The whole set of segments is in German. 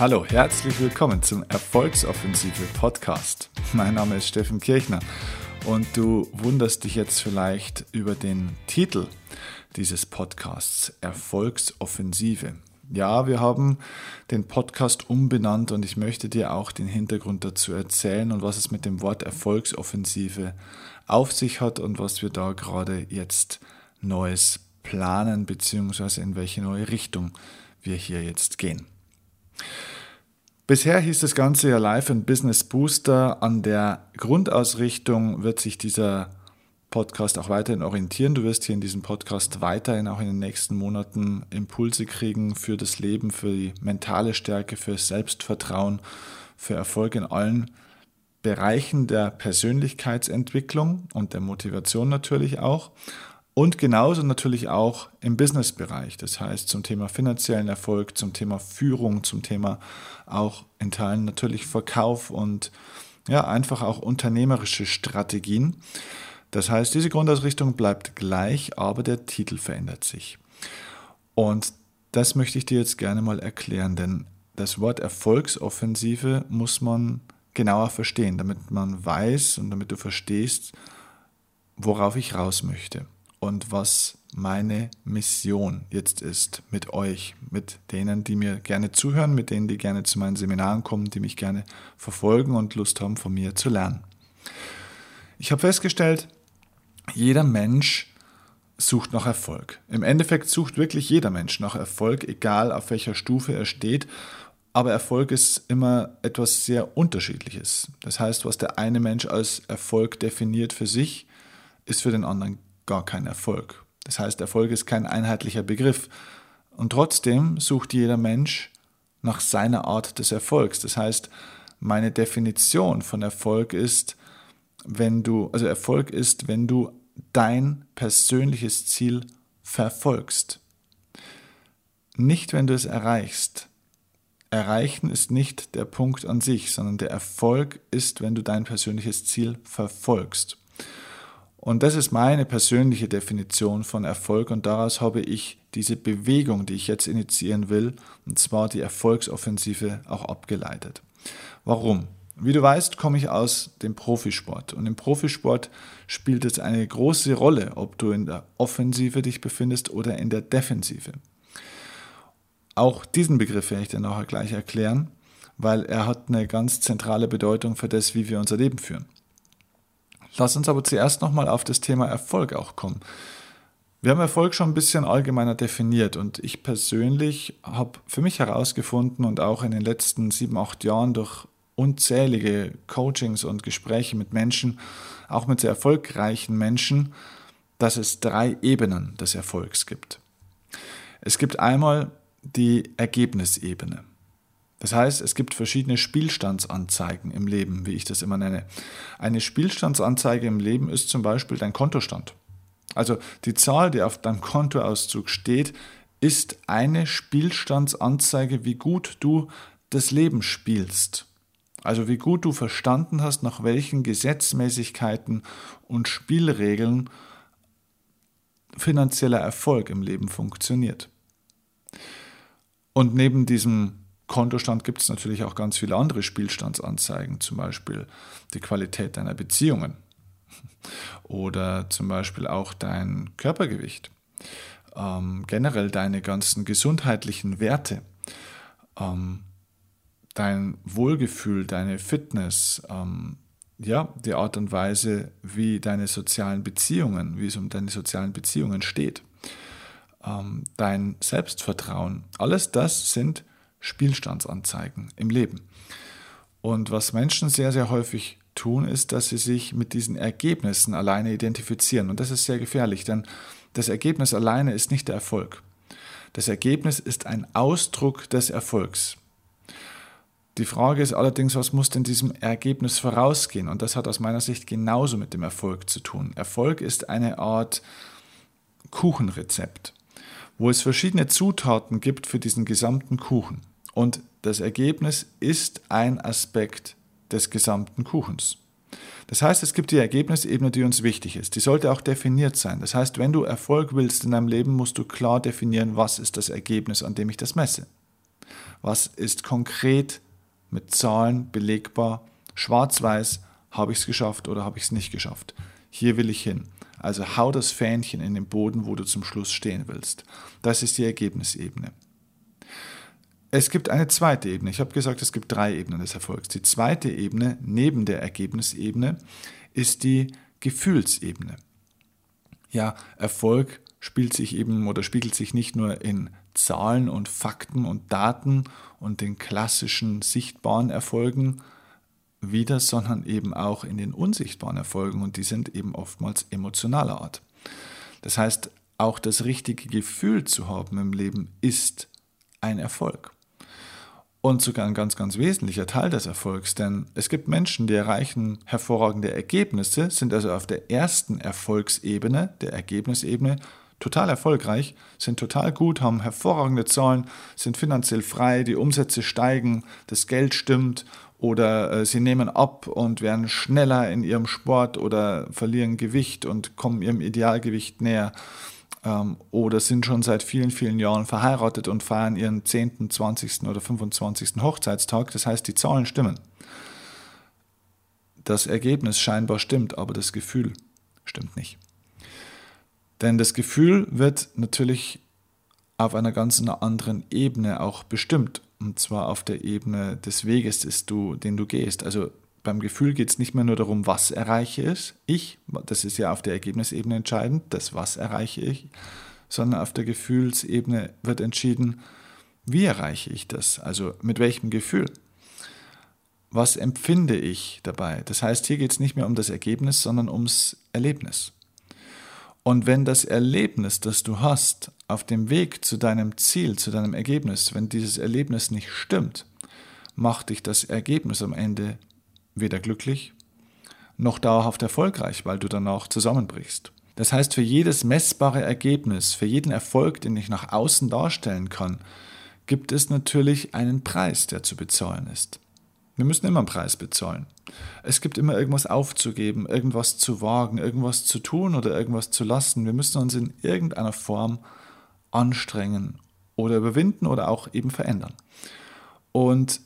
Hallo, herzlich willkommen zum Erfolgsoffensive Podcast. Mein Name ist Steffen Kirchner und du wunderst dich jetzt vielleicht über den Titel dieses Podcasts Erfolgsoffensive. Ja, wir haben den Podcast umbenannt und ich möchte dir auch den Hintergrund dazu erzählen und was es mit dem Wort Erfolgsoffensive auf sich hat und was wir da gerade jetzt Neues planen, beziehungsweise in welche neue Richtung wir hier jetzt gehen. Bisher hieß das Ganze ja Live and Business Booster. An der Grundausrichtung wird sich dieser Podcast auch weiterhin orientieren. Du wirst hier in diesem Podcast weiterhin auch in den nächsten Monaten Impulse kriegen für das Leben, für die mentale Stärke, für Selbstvertrauen, für Erfolg in allen Bereichen der Persönlichkeitsentwicklung und der Motivation natürlich auch. Und genauso natürlich auch im Businessbereich, das heißt zum Thema finanziellen Erfolg, zum Thema Führung, zum Thema auch in Teilen natürlich Verkauf und ja, einfach auch unternehmerische Strategien. Das heißt, diese Grundausrichtung bleibt gleich, aber der Titel verändert sich. Und das möchte ich dir jetzt gerne mal erklären, denn das Wort Erfolgsoffensive muss man genauer verstehen, damit man weiß und damit du verstehst, worauf ich raus möchte und was meine Mission jetzt ist mit euch, mit denen, die mir gerne zuhören, mit denen, die gerne zu meinen Seminaren kommen, die mich gerne verfolgen und Lust haben, von mir zu lernen. Ich habe festgestellt, jeder Mensch sucht nach Erfolg. Im Endeffekt sucht wirklich jeder Mensch nach Erfolg, egal auf welcher Stufe er steht. Aber Erfolg ist immer etwas sehr Unterschiedliches. Das heißt, was der eine Mensch als Erfolg definiert für sich, ist für den anderen gar kein Erfolg. Das heißt, Erfolg ist kein einheitlicher Begriff. Und trotzdem sucht jeder Mensch nach seiner Art des Erfolgs. Das heißt, meine Definition von Erfolg ist, wenn du, also Erfolg ist, wenn du dein persönliches Ziel verfolgst. Nicht, wenn du es erreichst. Erreichen ist nicht der Punkt an sich, sondern der Erfolg ist, wenn du dein persönliches Ziel verfolgst. Und das ist meine persönliche Definition von Erfolg und daraus habe ich diese Bewegung, die ich jetzt initiieren will, und zwar die Erfolgsoffensive, auch abgeleitet. Warum? Wie du weißt, komme ich aus dem Profisport und im Profisport spielt es eine große Rolle, ob du in der Offensive dich befindest oder in der Defensive. Auch diesen Begriff werde ich dir nachher gleich erklären, weil er hat eine ganz zentrale Bedeutung für das, wie wir unser Leben führen. Lass uns aber zuerst nochmal auf das Thema Erfolg auch kommen. Wir haben Erfolg schon ein bisschen allgemeiner definiert und ich persönlich habe für mich herausgefunden und auch in den letzten sieben, acht Jahren durch unzählige Coachings und Gespräche mit Menschen, auch mit sehr erfolgreichen Menschen, dass es drei Ebenen des Erfolgs gibt. Es gibt einmal die Ergebnisebene. Das heißt, es gibt verschiedene Spielstandsanzeigen im Leben, wie ich das immer nenne. Eine Spielstandsanzeige im Leben ist zum Beispiel dein Kontostand. Also die Zahl, die auf deinem Kontoauszug steht, ist eine Spielstandsanzeige, wie gut du das Leben spielst. Also wie gut du verstanden hast, nach welchen Gesetzmäßigkeiten und Spielregeln finanzieller Erfolg im Leben funktioniert. Und neben diesem Kontostand gibt es natürlich auch ganz viele andere Spielstandsanzeigen, zum Beispiel die Qualität deiner Beziehungen oder zum Beispiel auch dein Körpergewicht, ähm, generell deine ganzen gesundheitlichen Werte, ähm, dein Wohlgefühl, deine Fitness, ähm, ja, die Art und Weise, wie deine sozialen Beziehungen, wie es um deine sozialen Beziehungen steht, ähm, dein Selbstvertrauen, alles das sind Spielstandsanzeigen im Leben. Und was Menschen sehr, sehr häufig tun, ist, dass sie sich mit diesen Ergebnissen alleine identifizieren. Und das ist sehr gefährlich, denn das Ergebnis alleine ist nicht der Erfolg. Das Ergebnis ist ein Ausdruck des Erfolgs. Die Frage ist allerdings, was muss denn diesem Ergebnis vorausgehen? Und das hat aus meiner Sicht genauso mit dem Erfolg zu tun. Erfolg ist eine Art Kuchenrezept, wo es verschiedene Zutaten gibt für diesen gesamten Kuchen. Und das Ergebnis ist ein Aspekt des gesamten Kuchens. Das heißt, es gibt die Ergebnisebene, die uns wichtig ist. Die sollte auch definiert sein. Das heißt, wenn du Erfolg willst in deinem Leben, musst du klar definieren, was ist das Ergebnis, an dem ich das messe. Was ist konkret mit Zahlen belegbar? Schwarz-weiß, habe ich es geschafft oder habe ich es nicht geschafft? Hier will ich hin. Also hau das Fähnchen in den Boden, wo du zum Schluss stehen willst. Das ist die Ergebnisebene. Es gibt eine zweite Ebene. Ich habe gesagt, es gibt drei Ebenen des Erfolgs. Die zweite Ebene neben der Ergebnisebene ist die Gefühlsebene. Ja, Erfolg spielt sich eben oder spiegelt sich nicht nur in Zahlen und Fakten und Daten und den klassischen sichtbaren Erfolgen wieder, sondern eben auch in den unsichtbaren Erfolgen und die sind eben oftmals emotionaler Art. Das heißt, auch das richtige Gefühl zu haben im Leben ist ein Erfolg. Und sogar ein ganz, ganz wesentlicher Teil des Erfolgs, denn es gibt Menschen, die erreichen hervorragende Ergebnisse, sind also auf der ersten Erfolgsebene, der Ergebnisebene, total erfolgreich, sind total gut, haben hervorragende Zahlen, sind finanziell frei, die Umsätze steigen, das Geld stimmt oder äh, sie nehmen ab und werden schneller in ihrem Sport oder verlieren Gewicht und kommen ihrem Idealgewicht näher ähm, oder sind schon seit vielen, vielen Jahren verheiratet und feiern ihren 10., 20. oder 25. Hochzeitstag. Das heißt, die Zahlen stimmen. Das Ergebnis scheinbar stimmt, aber das Gefühl stimmt nicht. Denn das Gefühl wird natürlich auf einer ganz anderen Ebene auch bestimmt. Und zwar auf der Ebene des Weges, den du gehst. Also beim Gefühl geht es nicht mehr nur darum, was erreiche ich, das ist ja auf der Ergebnisebene entscheidend, das was erreiche ich, sondern auf der Gefühlsebene wird entschieden, wie erreiche ich das, also mit welchem Gefühl. Was empfinde ich dabei? Das heißt, hier geht es nicht mehr um das Ergebnis, sondern ums Erlebnis. Und wenn das Erlebnis, das du hast, auf dem Weg zu deinem Ziel, zu deinem Ergebnis, wenn dieses Erlebnis nicht stimmt, macht dich das Ergebnis am Ende weder glücklich noch dauerhaft erfolgreich, weil du danach zusammenbrichst. Das heißt, für jedes messbare Ergebnis, für jeden Erfolg, den ich nach außen darstellen kann, gibt es natürlich einen Preis, der zu bezahlen ist. Wir müssen immer einen Preis bezahlen. Es gibt immer irgendwas aufzugeben, irgendwas zu wagen, irgendwas zu tun oder irgendwas zu lassen. Wir müssen uns in irgendeiner Form anstrengen oder überwinden oder auch eben verändern. Und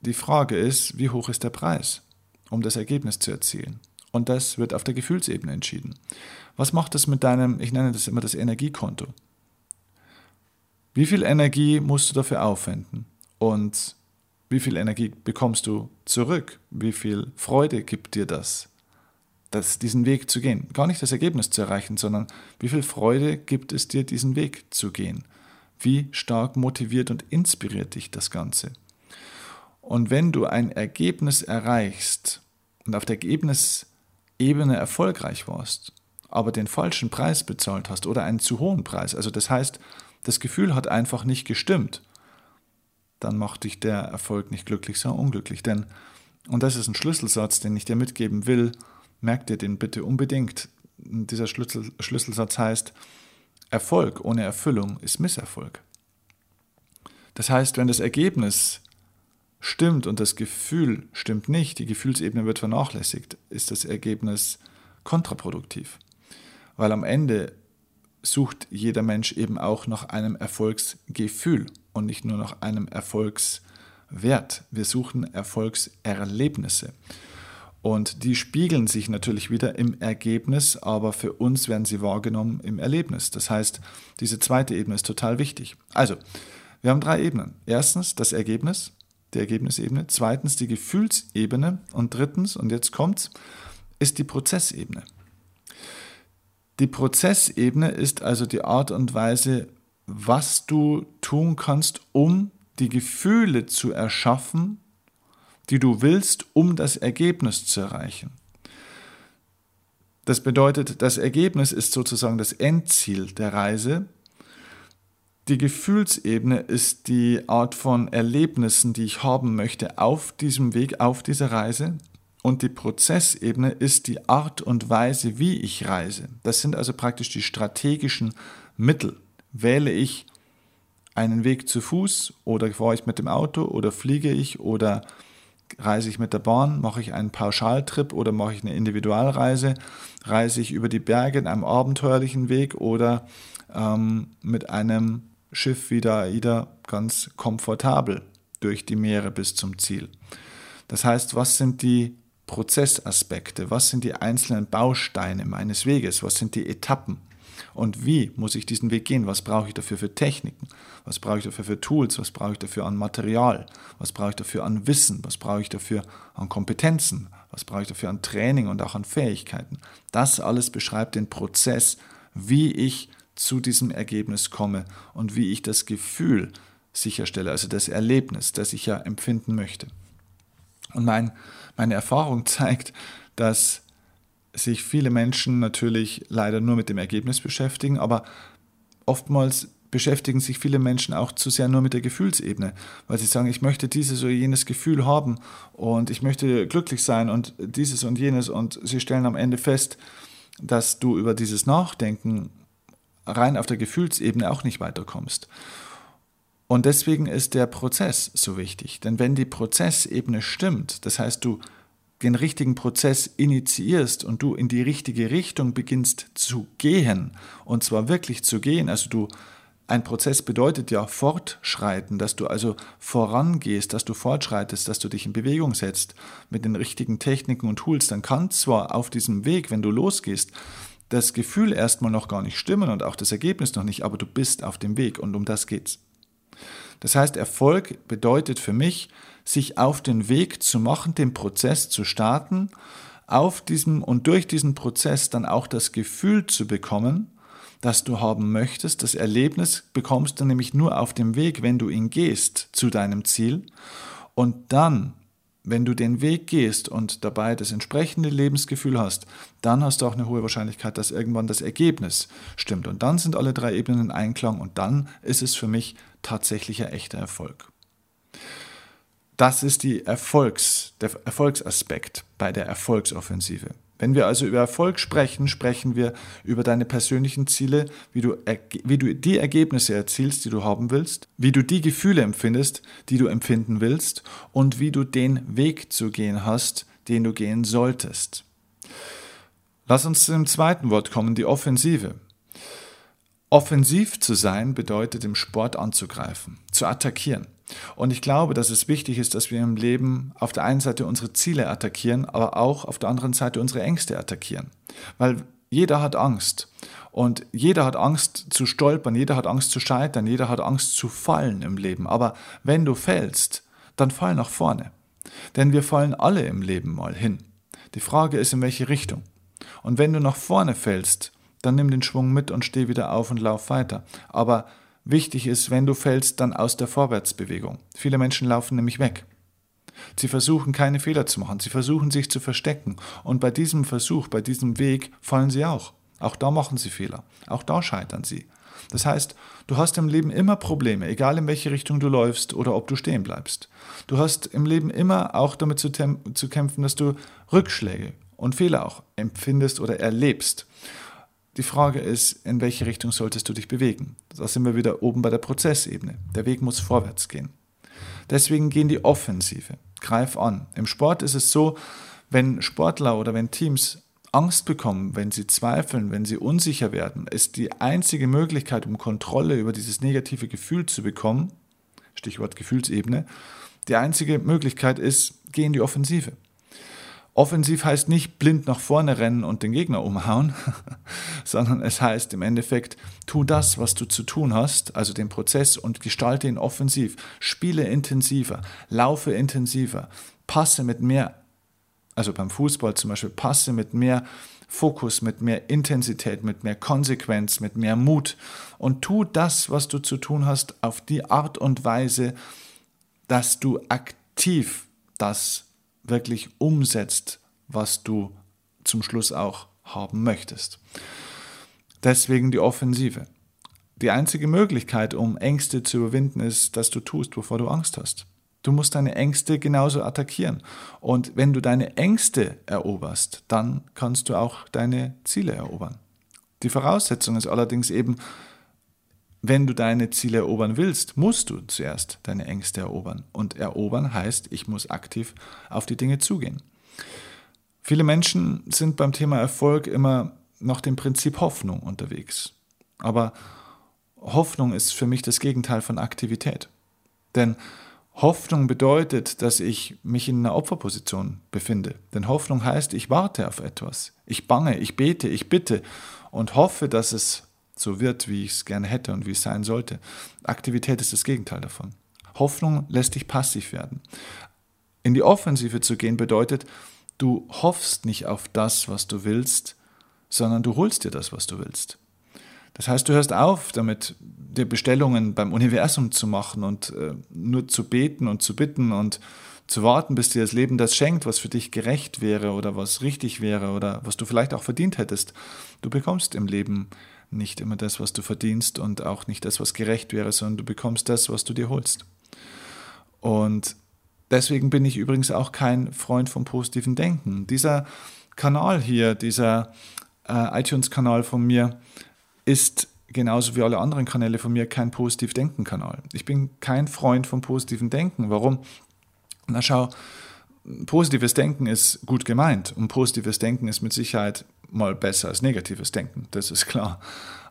die Frage ist, wie hoch ist der Preis? Um das Ergebnis zu erzielen. Und das wird auf der Gefühlsebene entschieden. Was macht das mit deinem, ich nenne das immer das Energiekonto? Wie viel Energie musst du dafür aufwenden? Und wie viel Energie bekommst du zurück? Wie viel Freude gibt dir das, das, diesen Weg zu gehen? Gar nicht das Ergebnis zu erreichen, sondern wie viel Freude gibt es dir, diesen Weg zu gehen? Wie stark motiviert und inspiriert dich das Ganze? Und wenn du ein Ergebnis erreichst und auf der Ergebnisebene erfolgreich warst, aber den falschen Preis bezahlt hast oder einen zu hohen Preis, also das heißt, das Gefühl hat einfach nicht gestimmt, dann macht dich der Erfolg nicht glücklich, sondern unglücklich. Denn, und das ist ein Schlüsselsatz, den ich dir mitgeben will, merk dir den bitte unbedingt. Dieser Schlüssel, Schlüsselsatz heißt, Erfolg ohne Erfüllung ist Misserfolg. Das heißt, wenn das Ergebnis stimmt und das Gefühl stimmt nicht, die Gefühlsebene wird vernachlässigt, ist das Ergebnis kontraproduktiv. Weil am Ende sucht jeder Mensch eben auch nach einem Erfolgsgefühl und nicht nur nach einem Erfolgswert. Wir suchen Erfolgserlebnisse. Und die spiegeln sich natürlich wieder im Ergebnis, aber für uns werden sie wahrgenommen im Erlebnis. Das heißt, diese zweite Ebene ist total wichtig. Also, wir haben drei Ebenen. Erstens das Ergebnis, die Ergebnisebene, zweitens die Gefühlsebene und drittens, und jetzt kommt's, ist die Prozessebene. Die Prozessebene ist also die Art und Weise, was du tun kannst, um die Gefühle zu erschaffen, die du willst, um das Ergebnis zu erreichen. Das bedeutet, das Ergebnis ist sozusagen das Endziel der Reise die Gefühlsebene ist die Art von Erlebnissen, die ich haben möchte auf diesem Weg, auf dieser Reise. Und die Prozessebene ist die Art und Weise, wie ich reise. Das sind also praktisch die strategischen Mittel. Wähle ich einen Weg zu Fuß oder fahre ich mit dem Auto oder fliege ich oder reise ich mit der Bahn, mache ich einen Pauschaltrip oder mache ich eine Individualreise, reise ich über die Berge in einem abenteuerlichen Weg oder ähm, mit einem Schiff wie der AIDA ganz komfortabel durch die Meere bis zum Ziel. Das heißt, was sind die Prozessaspekte? Was sind die einzelnen Bausteine meines Weges? Was sind die Etappen? Und wie muss ich diesen Weg gehen? Was brauche ich dafür für Techniken? Was brauche ich dafür für Tools? Was brauche ich dafür an Material? Was brauche ich dafür an Wissen? Was brauche ich dafür an Kompetenzen? Was brauche ich dafür an Training und auch an Fähigkeiten? Das alles beschreibt den Prozess, wie ich zu diesem Ergebnis komme und wie ich das Gefühl sicherstelle, also das Erlebnis, das ich ja empfinden möchte. Und mein, meine Erfahrung zeigt, dass sich viele Menschen natürlich leider nur mit dem Ergebnis beschäftigen, aber oftmals beschäftigen sich viele Menschen auch zu sehr nur mit der Gefühlsebene, weil sie sagen, ich möchte dieses oder jenes Gefühl haben und ich möchte glücklich sein und dieses und jenes und sie stellen am Ende fest, dass du über dieses Nachdenken rein auf der Gefühlsebene auch nicht weiterkommst. Und deswegen ist der Prozess so wichtig, denn wenn die Prozessebene stimmt, das heißt du den richtigen Prozess initiierst und du in die richtige Richtung beginnst zu gehen, und zwar wirklich zu gehen, also du ein Prozess bedeutet ja fortschreiten, dass du also vorangehst, dass du fortschreitest, dass du dich in Bewegung setzt mit den richtigen Techniken und Tools, dann kann zwar auf diesem Weg, wenn du losgehst, das Gefühl erstmal noch gar nicht stimmen und auch das Ergebnis noch nicht, aber du bist auf dem Weg und um das geht's. Das heißt, Erfolg bedeutet für mich, sich auf den Weg zu machen, den Prozess zu starten, auf diesem und durch diesen Prozess dann auch das Gefühl zu bekommen, das du haben möchtest. Das Erlebnis bekommst du nämlich nur auf dem Weg, wenn du ihn gehst zu deinem Ziel. Und dann, wenn du den Weg gehst und dabei das entsprechende Lebensgefühl hast, dann hast du auch eine hohe Wahrscheinlichkeit, dass irgendwann das Ergebnis stimmt. Und dann sind alle drei Ebenen in Einklang und dann ist es für mich tatsächlicher echter Erfolg. Das ist die Erfolgs, der Erfolgsaspekt bei der Erfolgsoffensive. Wenn wir also über Erfolg sprechen, sprechen wir über deine persönlichen Ziele, wie du, wie du die Ergebnisse erzielst, die du haben willst, wie du die Gefühle empfindest, die du empfinden willst und wie du den Weg zu gehen hast, den du gehen solltest. Lass uns zum zweiten Wort kommen, die Offensive. Offensiv zu sein bedeutet im Sport anzugreifen, zu attackieren. Und ich glaube, dass es wichtig ist, dass wir im Leben auf der einen Seite unsere Ziele attackieren, aber auch auf der anderen Seite unsere Ängste attackieren. Weil jeder hat Angst. Und jeder hat Angst zu stolpern, jeder hat Angst zu scheitern, jeder hat Angst zu fallen im Leben. Aber wenn du fällst, dann fall nach vorne. Denn wir fallen alle im Leben mal hin. Die Frage ist, in welche Richtung. Und wenn du nach vorne fällst, dann nimm den Schwung mit und steh wieder auf und lauf weiter. Aber wichtig ist, wenn du fällst, dann aus der Vorwärtsbewegung. Viele Menschen laufen nämlich weg. Sie versuchen keine Fehler zu machen, sie versuchen sich zu verstecken. Und bei diesem Versuch, bei diesem Weg fallen sie auch. Auch da machen sie Fehler. Auch da scheitern sie. Das heißt, du hast im Leben immer Probleme, egal in welche Richtung du läufst oder ob du stehen bleibst. Du hast im Leben immer auch damit zu, zu kämpfen, dass du Rückschläge und Fehler auch empfindest oder erlebst. Die Frage ist, in welche Richtung solltest du dich bewegen? Da sind wir wieder oben bei der Prozessebene. Der Weg muss vorwärts gehen. Deswegen gehen die Offensive. Greif an. Im Sport ist es so, wenn Sportler oder wenn Teams Angst bekommen, wenn sie zweifeln, wenn sie unsicher werden, ist die einzige Möglichkeit, um Kontrolle über dieses negative Gefühl zu bekommen, Stichwort Gefühlsebene, die einzige Möglichkeit ist, geh in die Offensive. Offensiv heißt nicht blind nach vorne rennen und den Gegner umhauen, sondern es heißt im Endeffekt, tu das, was du zu tun hast, also den Prozess und gestalte ihn offensiv. Spiele intensiver, laufe intensiver, passe mit mehr, also beim Fußball zum Beispiel, passe mit mehr Fokus, mit mehr Intensität, mit mehr Konsequenz, mit mehr Mut und tu das, was du zu tun hast, auf die Art und Weise, dass du aktiv das wirklich umsetzt, was du zum Schluss auch haben möchtest. Deswegen die Offensive. Die einzige Möglichkeit, um Ängste zu überwinden, ist, dass du tust, wovor du Angst hast. Du musst deine Ängste genauso attackieren. Und wenn du deine Ängste eroberst, dann kannst du auch deine Ziele erobern. Die Voraussetzung ist allerdings eben, wenn du deine Ziele erobern willst, musst du zuerst deine Ängste erobern. Und erobern heißt, ich muss aktiv auf die Dinge zugehen. Viele Menschen sind beim Thema Erfolg immer nach dem Prinzip Hoffnung unterwegs. Aber Hoffnung ist für mich das Gegenteil von Aktivität. Denn Hoffnung bedeutet, dass ich mich in einer Opferposition befinde. Denn Hoffnung heißt, ich warte auf etwas. Ich bange, ich bete, ich bitte und hoffe, dass es so wird, wie ich es gerne hätte und wie es sein sollte. Aktivität ist das Gegenteil davon. Hoffnung lässt dich passiv werden. In die Offensive zu gehen bedeutet, du hoffst nicht auf das, was du willst, sondern du holst dir das, was du willst. Das heißt, du hörst auf, damit dir Bestellungen beim Universum zu machen und äh, nur zu beten und zu bitten und zu warten, bis dir das Leben das schenkt, was für dich gerecht wäre oder was richtig wäre oder was du vielleicht auch verdient hättest. Du bekommst im Leben nicht immer das, was du verdienst und auch nicht das, was gerecht wäre, sondern du bekommst das, was du dir holst. Und deswegen bin ich übrigens auch kein Freund vom positiven Denken. Dieser Kanal hier, dieser äh, iTunes-Kanal von mir, ist genauso wie alle anderen Kanäle von mir kein Positiv-Denken-Kanal. Ich bin kein Freund vom positiven Denken. Warum? Na schau, positives Denken ist gut gemeint und positives Denken ist mit Sicherheit mal besser als negatives Denken, das ist klar.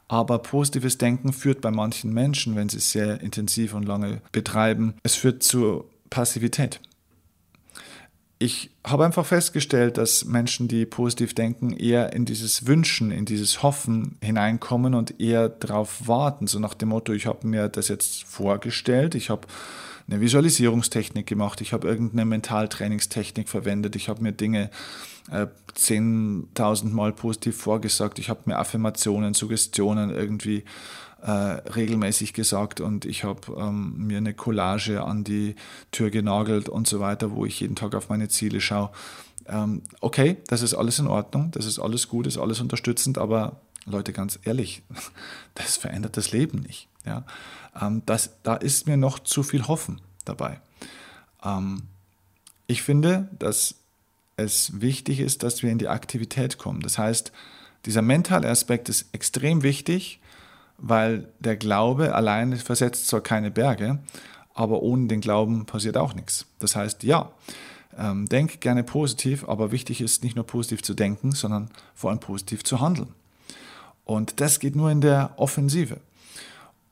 Aber positives Denken führt bei manchen Menschen, wenn sie es sehr intensiv und lange betreiben, es führt zu Passivität ich habe einfach festgestellt, dass Menschen, die positiv denken, eher in dieses Wünschen, in dieses Hoffen hineinkommen und eher darauf warten. So nach dem Motto, ich habe mir das jetzt vorgestellt, ich habe eine Visualisierungstechnik gemacht, ich habe irgendeine Mentaltrainingstechnik verwendet, ich habe mir Dinge äh, 10.000 Mal positiv vorgesagt, ich habe mir Affirmationen, Suggestionen irgendwie äh, regelmäßig gesagt und ich habe ähm, mir eine Collage an die Tür genagelt und so weiter, wo ich jeden Tag auf meine Ziele schaue. Ähm, okay, das ist alles in Ordnung, das ist alles gut, ist alles unterstützend, aber Leute, ganz ehrlich, das verändert das Leben nicht. Ja? Ähm, das, da ist mir noch zu viel Hoffen dabei. Ähm, ich finde, dass es wichtig ist, dass wir in die Aktivität kommen. Das heißt, dieser mentale Aspekt ist extrem wichtig, weil der Glaube alleine versetzt zwar keine Berge, aber ohne den Glauben passiert auch nichts. Das heißt, ja, ähm, denk gerne positiv, aber wichtig ist nicht nur positiv zu denken, sondern vor allem positiv zu handeln. Und das geht nur in der Offensive.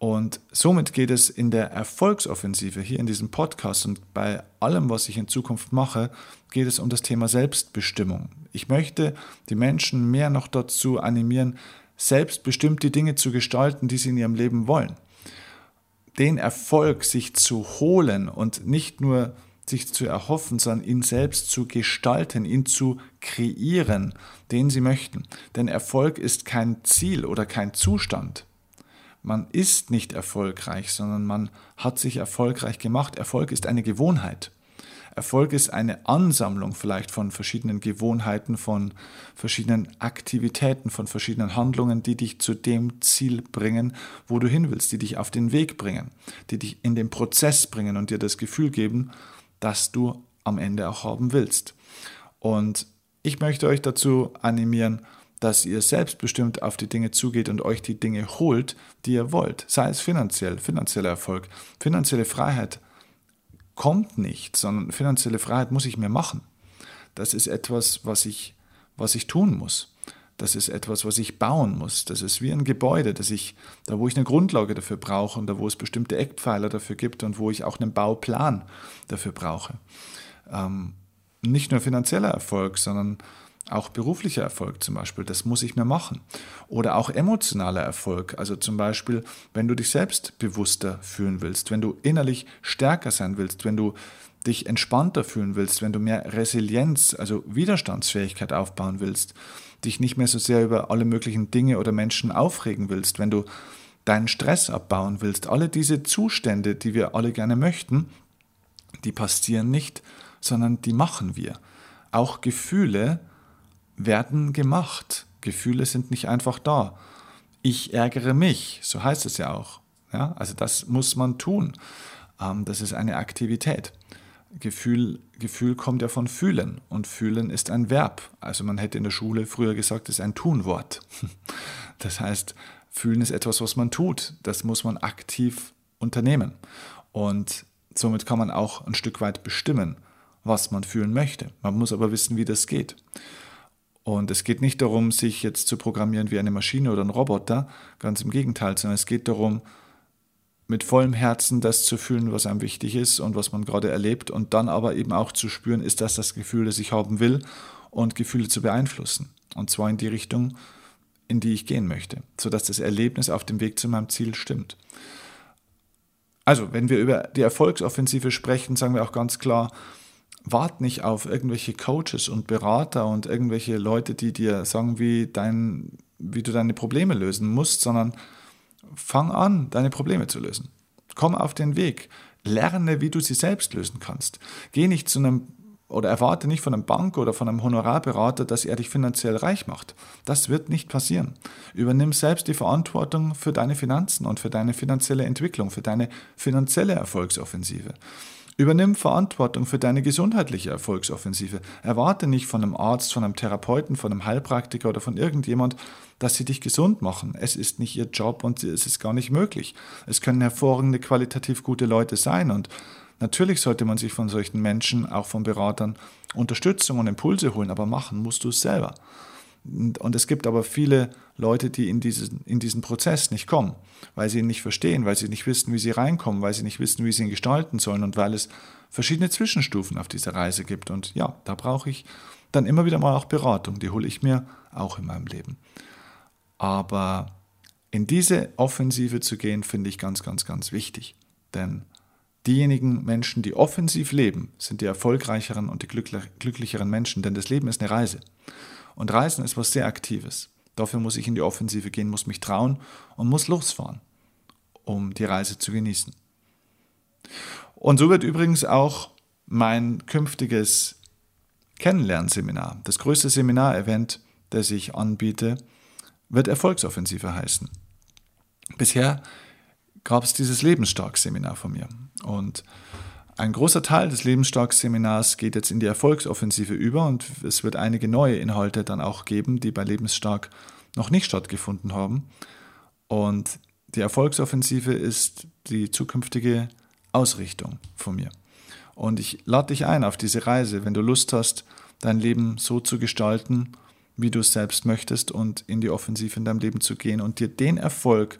Und somit geht es in der Erfolgsoffensive hier in diesem Podcast und bei allem, was ich in Zukunft mache, geht es um das Thema Selbstbestimmung. Ich möchte die Menschen mehr noch dazu animieren, selbstbestimmt die Dinge zu gestalten, die sie in ihrem Leben wollen. Den Erfolg sich zu holen und nicht nur sich zu erhoffen, sondern ihn selbst zu gestalten, ihn zu kreieren, den sie möchten. Denn Erfolg ist kein Ziel oder kein Zustand. Man ist nicht erfolgreich, sondern man hat sich erfolgreich gemacht. Erfolg ist eine Gewohnheit. Erfolg ist eine Ansammlung vielleicht von verschiedenen Gewohnheiten, von verschiedenen Aktivitäten, von verschiedenen Handlungen, die dich zu dem Ziel bringen, wo du hin willst, die dich auf den Weg bringen, die dich in den Prozess bringen und dir das Gefühl geben, dass du am Ende auch haben willst. Und ich möchte euch dazu animieren, dass ihr selbstbestimmt auf die Dinge zugeht und euch die Dinge holt, die ihr wollt. Sei es finanziell, finanzieller Erfolg, finanzielle Freiheit, kommt nicht, sondern finanzielle Freiheit muss ich mir machen. Das ist etwas, was ich, was ich tun muss. Das ist etwas, was ich bauen muss. Das ist wie ein Gebäude, das ich, da wo ich eine Grundlage dafür brauche und da wo es bestimmte Eckpfeiler dafür gibt und wo ich auch einen Bauplan dafür brauche. Ähm, nicht nur finanzieller Erfolg, sondern auch beruflicher Erfolg zum Beispiel, das muss ich mir machen. Oder auch emotionaler Erfolg, also zum Beispiel, wenn du dich selbst bewusster fühlen willst, wenn du innerlich stärker sein willst, wenn du dich entspannter fühlen willst, wenn du mehr Resilienz, also Widerstandsfähigkeit aufbauen willst, dich nicht mehr so sehr über alle möglichen Dinge oder Menschen aufregen willst, wenn du deinen Stress abbauen willst, alle diese Zustände, die wir alle gerne möchten, die passieren nicht, sondern die machen wir. Auch Gefühle, werden gemacht. Gefühle sind nicht einfach da. Ich ärgere mich, so heißt es ja auch. Ja, also das muss man tun. Ähm, das ist eine Aktivität. Gefühl, Gefühl kommt ja von fühlen und fühlen ist ein Verb. Also man hätte in der Schule früher gesagt, es ist ein Tunwort. Das heißt, fühlen ist etwas, was man tut. Das muss man aktiv unternehmen. Und somit kann man auch ein Stück weit bestimmen, was man fühlen möchte. Man muss aber wissen, wie das geht. Und es geht nicht darum, sich jetzt zu programmieren wie eine Maschine oder ein Roboter, ganz im Gegenteil, sondern es geht darum, mit vollem Herzen das zu fühlen, was einem wichtig ist und was man gerade erlebt und dann aber eben auch zu spüren, ist das das Gefühl, das ich haben will und Gefühle zu beeinflussen. Und zwar in die Richtung, in die ich gehen möchte, sodass das Erlebnis auf dem Weg zu meinem Ziel stimmt. Also, wenn wir über die Erfolgsoffensive sprechen, sagen wir auch ganz klar, wart nicht auf irgendwelche Coaches und Berater und irgendwelche Leute, die dir sagen, wie, dein, wie du deine Probleme lösen musst, sondern fang an, deine Probleme zu lösen. Komm auf den Weg. Lerne, wie du sie selbst lösen kannst. Geh nicht zu einem oder erwarte nicht von einem Bank oder von einem Honorarberater, dass er dich finanziell reich macht. Das wird nicht passieren. Übernimm selbst die Verantwortung für deine Finanzen und für deine finanzielle Entwicklung, für deine finanzielle Erfolgsoffensive. Übernimm Verantwortung für deine gesundheitliche Erfolgsoffensive. Erwarte nicht von einem Arzt, von einem Therapeuten, von einem Heilpraktiker oder von irgendjemand, dass sie dich gesund machen. Es ist nicht ihr Job und es ist gar nicht möglich. Es können hervorragende, qualitativ gute Leute sein und natürlich sollte man sich von solchen Menschen, auch von Beratern, Unterstützung und Impulse holen, aber machen musst du es selber. Und es gibt aber viele Leute, die in diesen, in diesen Prozess nicht kommen, weil sie ihn nicht verstehen, weil sie nicht wissen, wie sie reinkommen, weil sie nicht wissen, wie sie ihn gestalten sollen und weil es verschiedene Zwischenstufen auf dieser Reise gibt. Und ja, da brauche ich dann immer wieder mal auch Beratung, die hole ich mir auch in meinem Leben. Aber in diese Offensive zu gehen, finde ich ganz, ganz, ganz wichtig. Denn diejenigen Menschen, die offensiv leben, sind die erfolgreicheren und die glücklicheren Menschen, denn das Leben ist eine Reise. Und Reisen ist was sehr Aktives. Dafür muss ich in die Offensive gehen, muss mich trauen und muss losfahren, um die Reise zu genießen. Und so wird übrigens auch mein künftiges Kennenlernseminar, das größte Seminarevent, das ich anbiete, wird Erfolgsoffensive heißen. Bisher gab es dieses Lebensstark-Seminar von mir. Und ein großer Teil des Lebensstark-Seminars geht jetzt in die Erfolgsoffensive über und es wird einige neue Inhalte dann auch geben, die bei Lebensstark noch nicht stattgefunden haben. Und die Erfolgsoffensive ist die zukünftige Ausrichtung von mir. Und ich lade dich ein auf diese Reise, wenn du Lust hast, dein Leben so zu gestalten, wie du es selbst möchtest und in die Offensive in deinem Leben zu gehen und dir den Erfolg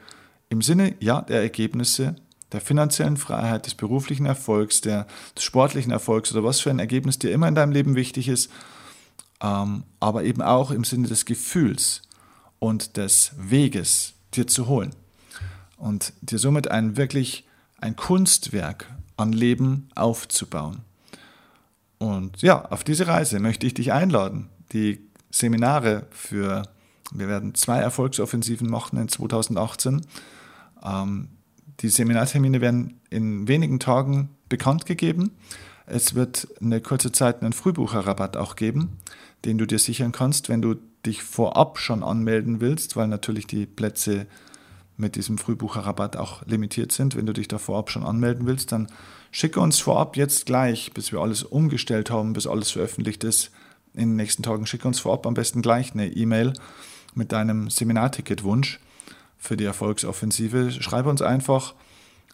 im Sinne ja der Ergebnisse der finanziellen Freiheit, des beruflichen Erfolgs, der, des sportlichen Erfolgs oder was für ein Ergebnis dir immer in deinem Leben wichtig ist, ähm, aber eben auch im Sinne des Gefühls und des Weges dir zu holen und dir somit ein wirklich ein Kunstwerk an Leben aufzubauen. Und ja, auf diese Reise möchte ich dich einladen. Die Seminare für, wir werden zwei Erfolgsoffensiven machen in 2018. Ähm, die Seminartermine werden in wenigen Tagen bekannt gegeben. Es wird eine kurze Zeit einen Frühbucherrabatt auch geben, den du dir sichern kannst, wenn du dich vorab schon anmelden willst, weil natürlich die Plätze mit diesem Frühbucherrabatt auch limitiert sind. Wenn du dich da vorab schon anmelden willst, dann schicke uns vorab jetzt gleich, bis wir alles umgestellt haben, bis alles veröffentlicht ist, in den nächsten Tagen, schicke uns vorab am besten gleich eine E-Mail mit deinem Seminarticketwunsch für die Erfolgsoffensive. Schreibe uns einfach,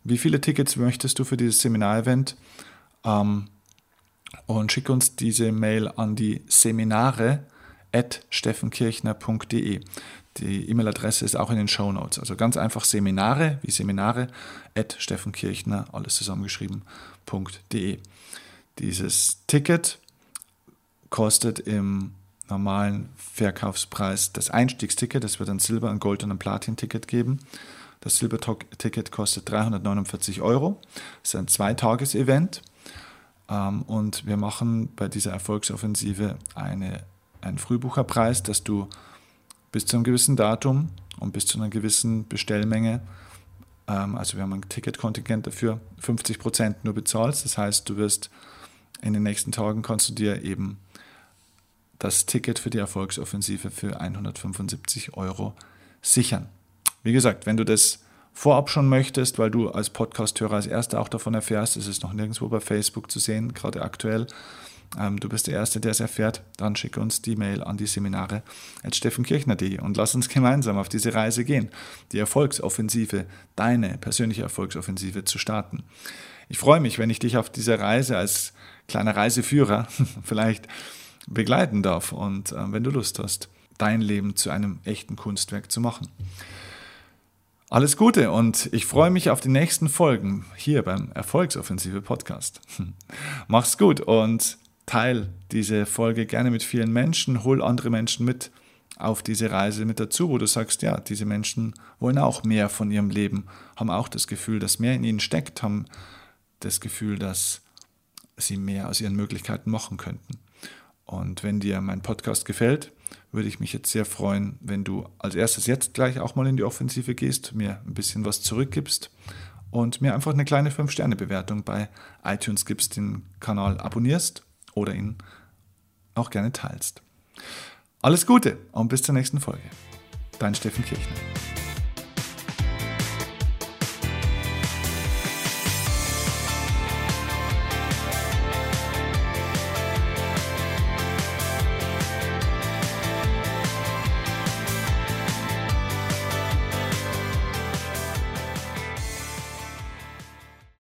wie viele Tickets möchtest du für dieses Seminarevent ähm, und schicke uns diese Mail an die Seminare at steffenkirchner.de. Die E-Mail-Adresse ist auch in den Show Notes. Also ganz einfach Seminare wie Seminare at steffenkirchner, alles zusammengeschrieben.de. Dieses Ticket kostet im normalen Verkaufspreis das Einstiegsticket. Es wird ein Silber-, ein Gold- und ein Platin-Ticket geben. Das Silber-Ticket kostet 349 Euro. Es ist ein Zweitages-Event. Ähm, und wir machen bei dieser Erfolgsoffensive eine, einen Frühbucherpreis, dass du bis zu einem gewissen Datum und bis zu einer gewissen Bestellmenge, ähm, also wir haben ein Ticketkontingent dafür, 50 Prozent nur bezahlst. Das heißt, du wirst in den nächsten Tagen kannst du dir eben das Ticket für die Erfolgsoffensive für 175 Euro sichern. Wie gesagt, wenn du das vorab schon möchtest, weil du als Podcasthörer als Erster auch davon erfährst, es ist noch nirgendwo bei Facebook zu sehen, gerade aktuell, ähm, du bist der Erste, der es erfährt, dann schicke uns die Mail an die Seminare at steffenkirchner.de und lass uns gemeinsam auf diese Reise gehen, die Erfolgsoffensive, deine persönliche Erfolgsoffensive zu starten. Ich freue mich, wenn ich dich auf dieser Reise als kleiner Reiseführer vielleicht begleiten darf und äh, wenn du Lust hast, dein Leben zu einem echten Kunstwerk zu machen. Alles Gute und ich freue mich auf die nächsten Folgen hier beim Erfolgsoffensive Podcast. Mach's gut und teil diese Folge gerne mit vielen Menschen, hol andere Menschen mit auf diese Reise mit dazu, wo du sagst, ja, diese Menschen wollen auch mehr von ihrem Leben, haben auch das Gefühl, dass mehr in ihnen steckt, haben das Gefühl, dass sie mehr aus ihren Möglichkeiten machen könnten. Und wenn dir mein Podcast gefällt, würde ich mich jetzt sehr freuen, wenn du als erstes jetzt gleich auch mal in die Offensive gehst, mir ein bisschen was zurückgibst und mir einfach eine kleine 5-Sterne-Bewertung bei iTunes gibst, den Kanal abonnierst oder ihn auch gerne teilst. Alles Gute und bis zur nächsten Folge. Dein Steffen Kirchner.